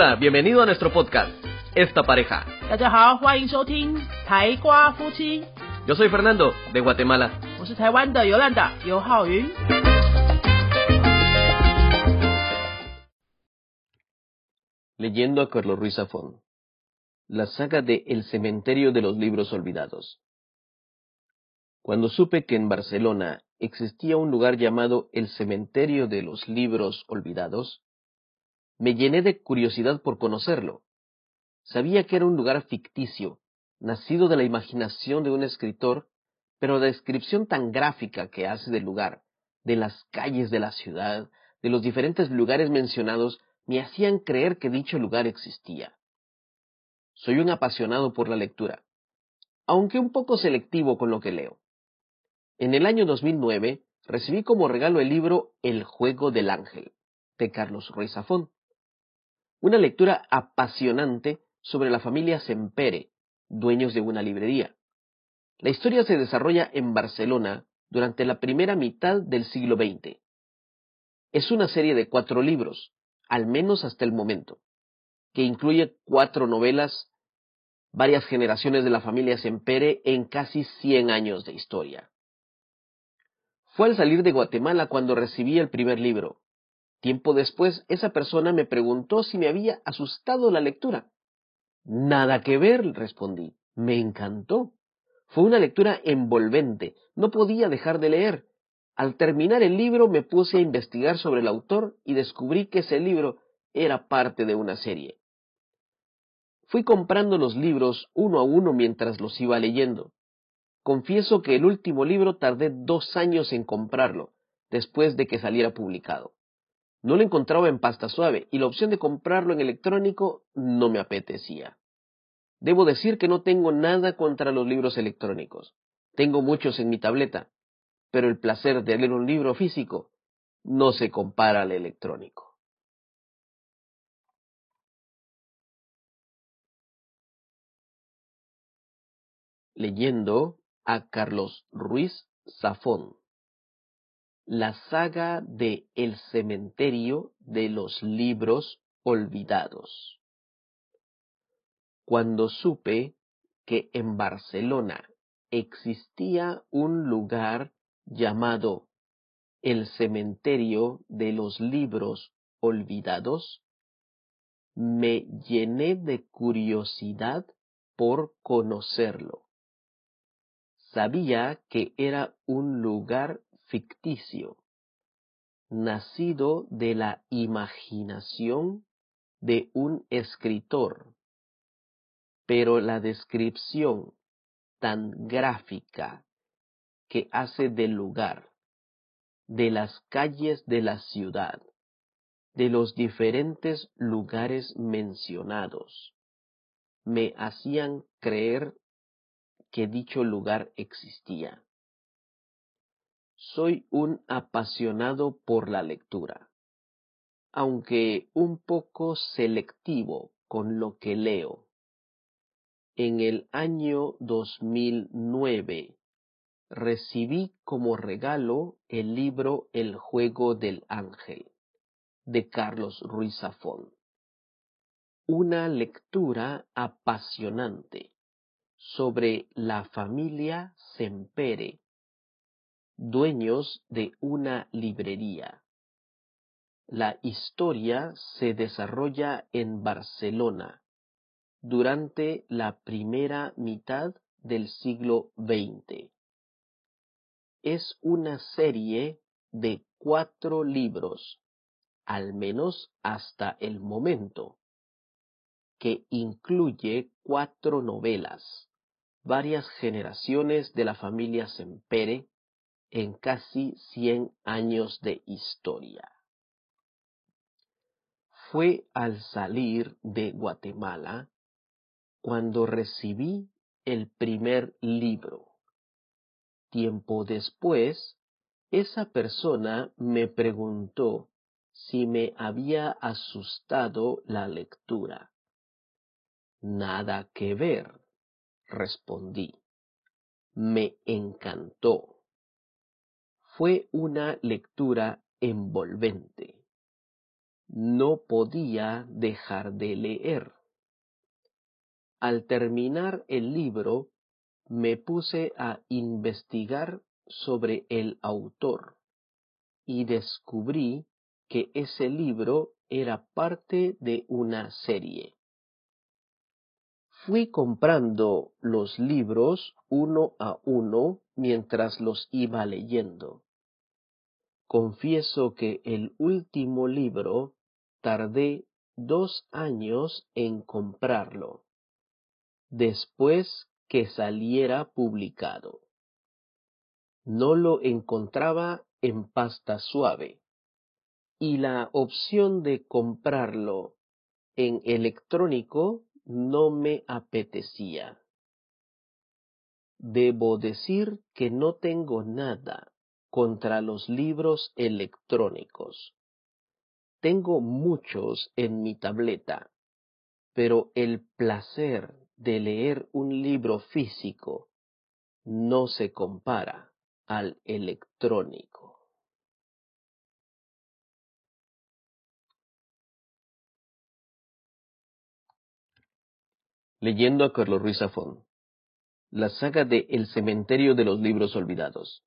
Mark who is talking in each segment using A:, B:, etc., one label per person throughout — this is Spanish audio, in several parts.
A: Hola, bienvenido a nuestro podcast, Esta Pareja. Yo soy Fernando, de Guatemala. Leyendo a Carlos Ruiz Zafón. La saga de El cementerio de los libros olvidados. Cuando supe que en Barcelona existía un lugar llamado El cementerio de los libros olvidados, me llené de curiosidad por conocerlo. Sabía que era un lugar ficticio, nacido de la imaginación de un escritor, pero la descripción tan gráfica que hace del lugar, de las calles de la ciudad, de los diferentes lugares mencionados, me hacían creer que dicho lugar existía. Soy un apasionado por la lectura, aunque un poco selectivo con lo que leo. En el año 2009 recibí como regalo el libro El juego del ángel, de Carlos Ruiz Zafón. Una lectura apasionante sobre la familia Sempere, dueños de una librería. La historia se desarrolla en Barcelona durante la primera mitad del siglo XX. Es una serie de cuatro libros, al menos hasta el momento, que incluye cuatro novelas, varias generaciones de la familia Sempere en casi 100 años de historia. Fue al salir de Guatemala cuando recibí el primer libro. Tiempo después, esa persona me preguntó si me había asustado la lectura. Nada que ver, respondí. Me encantó. Fue una lectura envolvente. No podía dejar de leer. Al terminar el libro me puse a investigar sobre el autor y descubrí que ese libro era parte de una serie. Fui comprando los libros uno a uno mientras los iba leyendo. Confieso que el último libro tardé dos años en comprarlo, después de que saliera publicado. No lo encontraba en pasta suave y la opción de comprarlo en electrónico no me apetecía. Debo decir que no tengo nada contra los libros electrónicos. Tengo muchos en mi tableta, pero el placer de leer un libro físico no se compara al electrónico. Leyendo a Carlos Ruiz Zafón. La saga de El cementerio de los libros olvidados. Cuando supe que en Barcelona existía un lugar llamado el cementerio de los libros olvidados, me llené de curiosidad por conocerlo. Sabía que era un lugar ficticio, nacido de la imaginación de un escritor, pero la descripción tan gráfica que hace del lugar, de las calles de la ciudad, de los diferentes lugares mencionados, me hacían creer que dicho lugar existía. Soy un apasionado por la lectura, aunque un poco selectivo con lo que leo. En el año 2009 recibí como regalo el libro El juego del ángel de Carlos Ruiz Zafón. Una lectura apasionante sobre la familia Sempere, dueños de una librería. La historia se desarrolla en Barcelona durante la primera mitad del siglo XX. Es una serie de cuatro libros, al menos hasta el momento, que incluye cuatro novelas, varias generaciones de la familia Sempere en casi 100 años de historia. Fue al salir de Guatemala cuando recibí el primer libro. Tiempo después, esa persona me preguntó si me había asustado la lectura. Nada que ver, respondí. Me encantó. Fue una lectura envolvente. no podía dejar de leer. Al terminar el libro, me puse a investigar sobre el autor y descubrí que ese libro era parte de una serie. Fui comprando los libros uno a uno mientras los iba leyendo. Confieso que el último libro tardé dos años en comprarlo, después que saliera publicado. No lo encontraba en pasta suave y la opción de comprarlo en electrónico no me apetecía. Debo decir que no tengo nada contra los libros electrónicos. Tengo muchos en mi tableta, pero el placer de leer un libro físico no se compara al electrónico. Leyendo a Carlos Ruiz Zafón. La saga de El cementerio de los libros olvidados.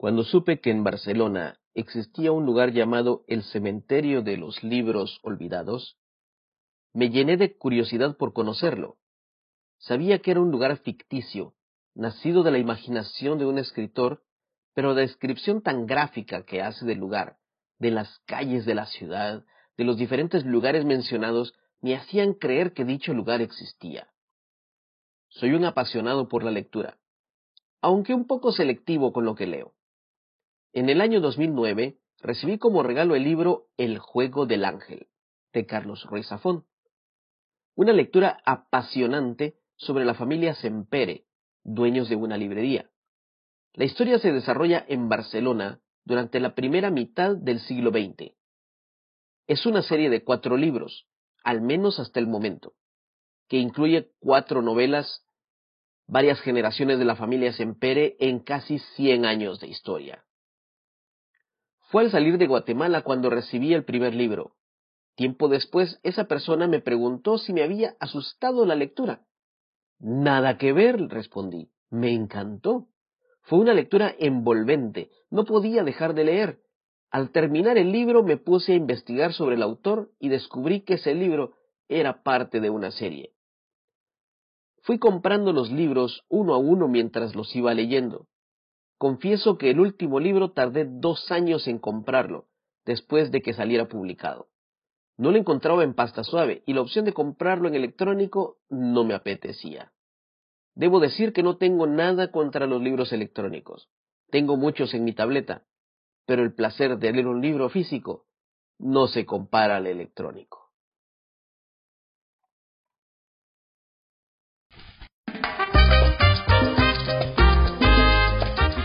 A: Cuando supe que en Barcelona existía un lugar llamado el cementerio de los libros olvidados, me llené de curiosidad por conocerlo. Sabía que era un lugar ficticio, nacido de la imaginación de un escritor, pero la descripción tan gráfica que hace del lugar, de las calles de la ciudad, de los diferentes lugares mencionados, me hacían creer que dicho lugar existía. Soy un apasionado por la lectura, aunque un poco selectivo con lo que leo. En el año 2009 recibí como regalo el libro El juego del ángel, de Carlos Ruiz Zafón. Una lectura apasionante sobre la familia Sempere, dueños de una librería. La historia se desarrolla en Barcelona durante la primera mitad del siglo XX. Es una serie de cuatro libros, al menos hasta el momento, que incluye cuatro novelas, varias generaciones de la familia Sempere en casi 100 años de historia. Fue al salir de Guatemala cuando recibí el primer libro. Tiempo después, esa persona me preguntó si me había asustado la lectura. Nada que ver, respondí. Me encantó. Fue una lectura envolvente. No podía dejar de leer. Al terminar el libro me puse a investigar sobre el autor y descubrí que ese libro era parte de una serie. Fui comprando los libros uno a uno mientras los iba leyendo. Confieso que el último libro tardé dos años en comprarlo, después de que saliera publicado. No lo encontraba en pasta suave y la opción de comprarlo en electrónico no me apetecía. Debo decir que no tengo nada contra los libros electrónicos. Tengo muchos en mi tableta, pero el placer de leer un libro físico no se compara al electrónico.